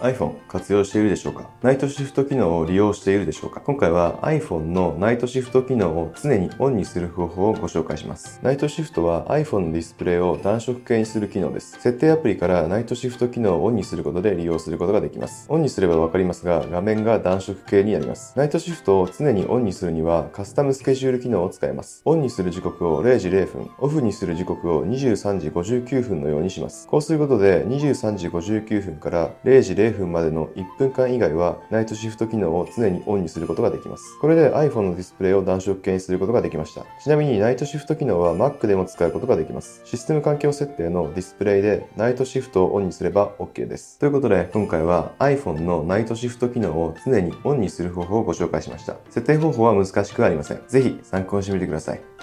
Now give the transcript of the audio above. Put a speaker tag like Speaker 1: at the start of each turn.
Speaker 1: iPhone 活用しているでしょうか？ Night Shift 機能を利用しているでしょうか？今回は iPhone の Night Shift 機能を常にオンにする方法をご紹介します。 Night Shift は iPhone のディスプレイを暖色系にする機能です。設定アプリから Night Shift 機能をオンにすることで利用することができます。オンにすればわかりますが、画面が暖色系になります。 Night Shift を常にオンにするにはカスタムスケジュール機能を使います。オンにする時刻を0時0分、オフにする時刻を23時59分のようにします。こうすることで23時59分から0時0分までの1分間以外は Night Shift 機能を常にオンにすることができます。これで iPhone のディスプレイを暖色系にすることができました。ちなみにナイトシフト機能は Mac でも使うことができます。システム環境設定のディスプレイでナイトシフトをオンにすれば OK です。ということで今回は iPhone のナイトシフト機能を常にオンにする方法をご紹介しました。設定方法は難しくありません。ぜひ参考にしてみてください。